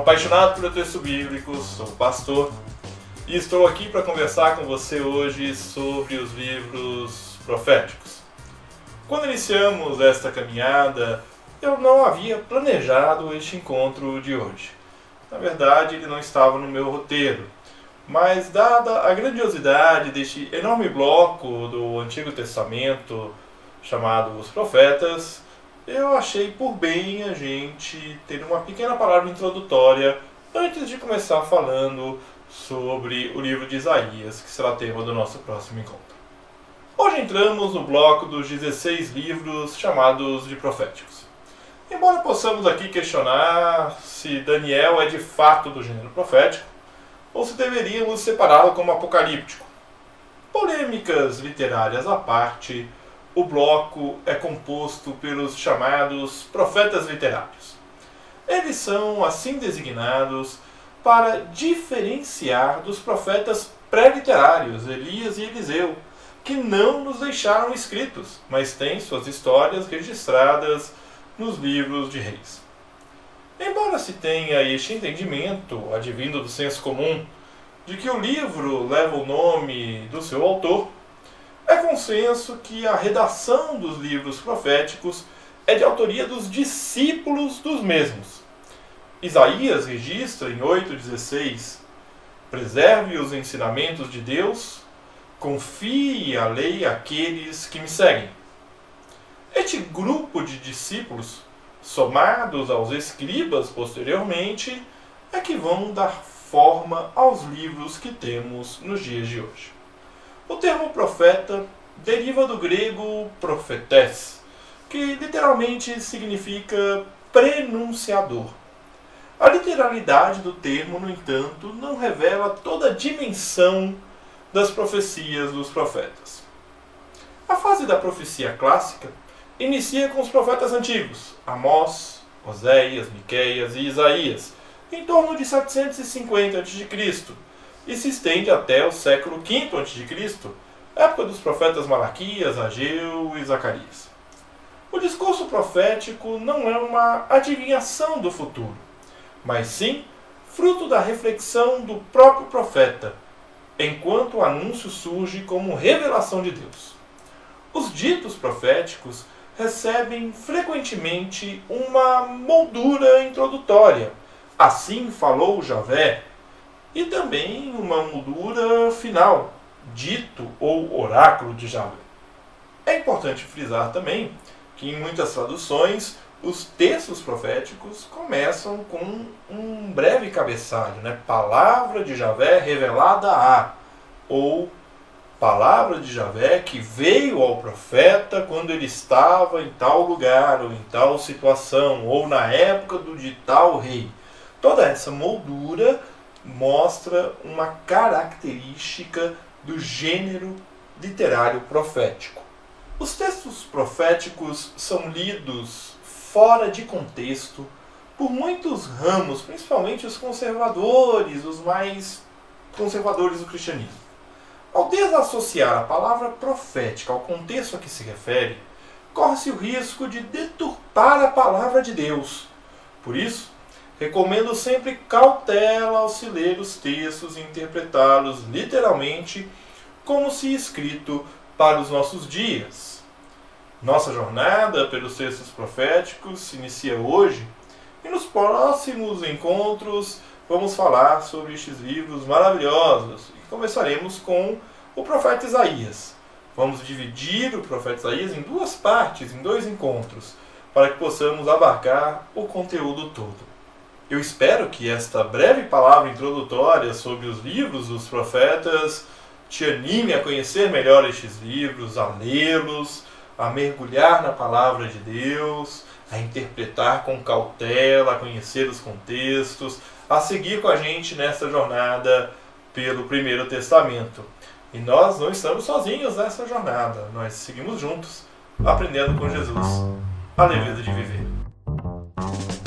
apaixonado pelo texto bíblico, sou pastor e estou aqui para conversar com você hoje sobre os livros proféticos. Quando iniciamos esta caminhada, eu não havia planejado este encontro de hoje. Na verdade, ele não estava no meu roteiro. Mas, dada a grandiosidade deste enorme bloco do Antigo Testamento chamado Os Profetas, eu achei por bem a gente ter uma pequena palavra introdutória antes de começar falando sobre o livro de Isaías, que será tema do nosso próximo encontro. Hoje entramos no bloco dos 16 livros chamados de proféticos. Embora possamos aqui questionar se Daniel é de fato do gênero profético, ou se deveríamos separá-lo como apocalíptico. Polêmicas literárias à parte, o bloco é composto pelos chamados profetas literários. Eles são assim designados para diferenciar dos profetas pré-literários, Elias e Eliseu, que não nos deixaram escritos, mas têm suas histórias registradas nos livros de reis. Embora se tenha este entendimento, advindo do senso comum, de que o livro leva o nome do seu autor, é consenso que a redação dos livros proféticos é de autoria dos discípulos dos mesmos. Isaías registra em 8,16: Preserve os ensinamentos de Deus, confie a lei àqueles que me seguem. Este grupo de discípulos somados aos escribas posteriormente, é que vão dar forma aos livros que temos nos dias de hoje. O termo profeta deriva do grego profetés, que literalmente significa prenunciador. A literalidade do termo, no entanto, não revela toda a dimensão das profecias dos profetas. A fase da profecia clássica inicia com os profetas antigos, Amós, Oséias, Miqueias e Isaías, em torno de 750 a.C., e se estende até o século V a.C., época dos profetas Malaquias, Ageu e Zacarias. O discurso profético não é uma adivinhação do futuro, mas sim fruto da reflexão do próprio profeta, enquanto o anúncio surge como revelação de Deus. Os ditos proféticos recebem frequentemente uma moldura introdutória. Assim falou Javé, e também uma moldura final, dito ou oráculo de Javé. É importante frisar também que em muitas traduções os textos proféticos começam com um breve cabeçalho, né? Palavra de Javé revelada a, ou palavra de Javé que veio ao profeta quando ele estava em tal lugar ou em tal situação ou na época do de tal rei. Toda essa moldura mostra uma característica do gênero literário profético. Os textos proféticos são lidos fora de contexto por muitos ramos, principalmente os conservadores, os mais conservadores do cristianismo. Ao desassociar a palavra profética ao contexto a que se refere, corre-se o risco de deturpar a palavra de Deus. Por isso, recomendo sempre cautela ao se ler os textos e interpretá-los literalmente como se escrito para os nossos dias. Nossa jornada pelos textos proféticos se inicia hoje e nos próximos encontros vamos falar sobre estes livros maravilhosos e começaremos com o profeta Isaías. Vamos dividir o profeta Isaías em duas partes, em dois encontros, para que possamos abarcar o conteúdo todo. Eu espero que esta breve palavra introdutória sobre os livros dos profetas te anime a conhecer melhor estes livros, a lê-los, a mergulhar na palavra de Deus, a interpretar com cautela, a conhecer os contextos, a seguir com a gente nessa jornada pelo Primeiro Testamento. E nós não estamos sozinhos nessa jornada, nós seguimos juntos, aprendendo com Jesus a leveza de viver.